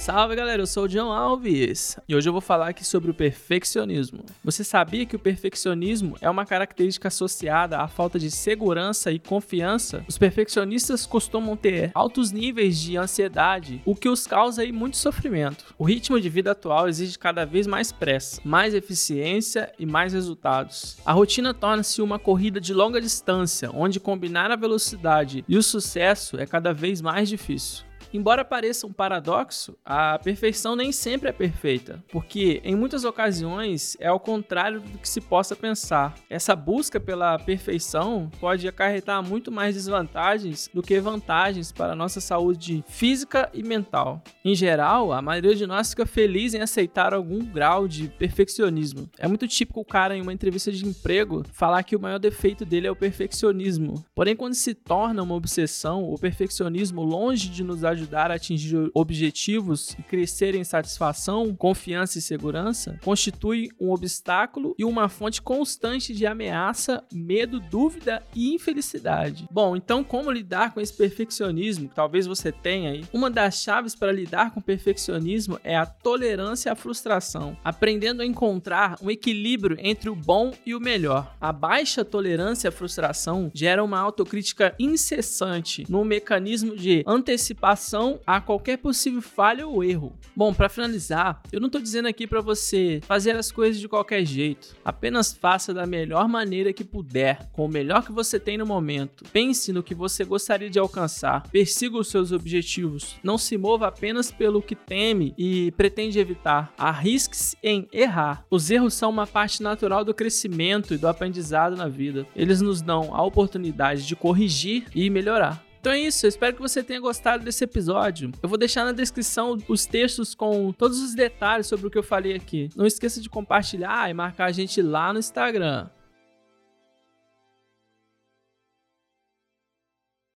Salve galera, eu sou o John Alves e hoje eu vou falar aqui sobre o perfeccionismo. Você sabia que o perfeccionismo é uma característica associada à falta de segurança e confiança? Os perfeccionistas costumam ter altos níveis de ansiedade, o que os causa aí muito sofrimento. O ritmo de vida atual exige cada vez mais pressa, mais eficiência e mais resultados. A rotina torna-se uma corrida de longa distância, onde combinar a velocidade e o sucesso é cada vez mais difícil. Embora pareça um paradoxo, a perfeição nem sempre é perfeita, porque em muitas ocasiões é ao contrário do que se possa pensar. Essa busca pela perfeição pode acarretar muito mais desvantagens do que vantagens para a nossa saúde física e mental. Em geral, a maioria de nós fica feliz em aceitar algum grau de perfeccionismo. É muito típico o cara em uma entrevista de emprego falar que o maior defeito dele é o perfeccionismo. Porém, quando se torna uma obsessão, o perfeccionismo longe de nos ajudar ajudar a atingir objetivos e crescer em satisfação, confiança e segurança, constitui um obstáculo e uma fonte constante de ameaça, medo, dúvida e infelicidade. Bom, então como lidar com esse perfeccionismo que talvez você tenha aí? Uma das chaves para lidar com o perfeccionismo é a tolerância à frustração, aprendendo a encontrar um equilíbrio entre o bom e o melhor. A baixa tolerância à frustração gera uma autocrítica incessante no mecanismo de antecipação a qualquer possível falha ou erro. Bom, para finalizar, eu não estou dizendo aqui para você fazer as coisas de qualquer jeito. Apenas faça da melhor maneira que puder, com o melhor que você tem no momento. Pense no que você gostaria de alcançar, persiga os seus objetivos. Não se mova apenas pelo que teme e pretende evitar. Arrisque-se em errar. Os erros são uma parte natural do crescimento e do aprendizado na vida. Eles nos dão a oportunidade de corrigir e melhorar. Então é isso, eu espero que você tenha gostado desse episódio. Eu vou deixar na descrição os textos com todos os detalhes sobre o que eu falei aqui. Não esqueça de compartilhar e marcar a gente lá no Instagram.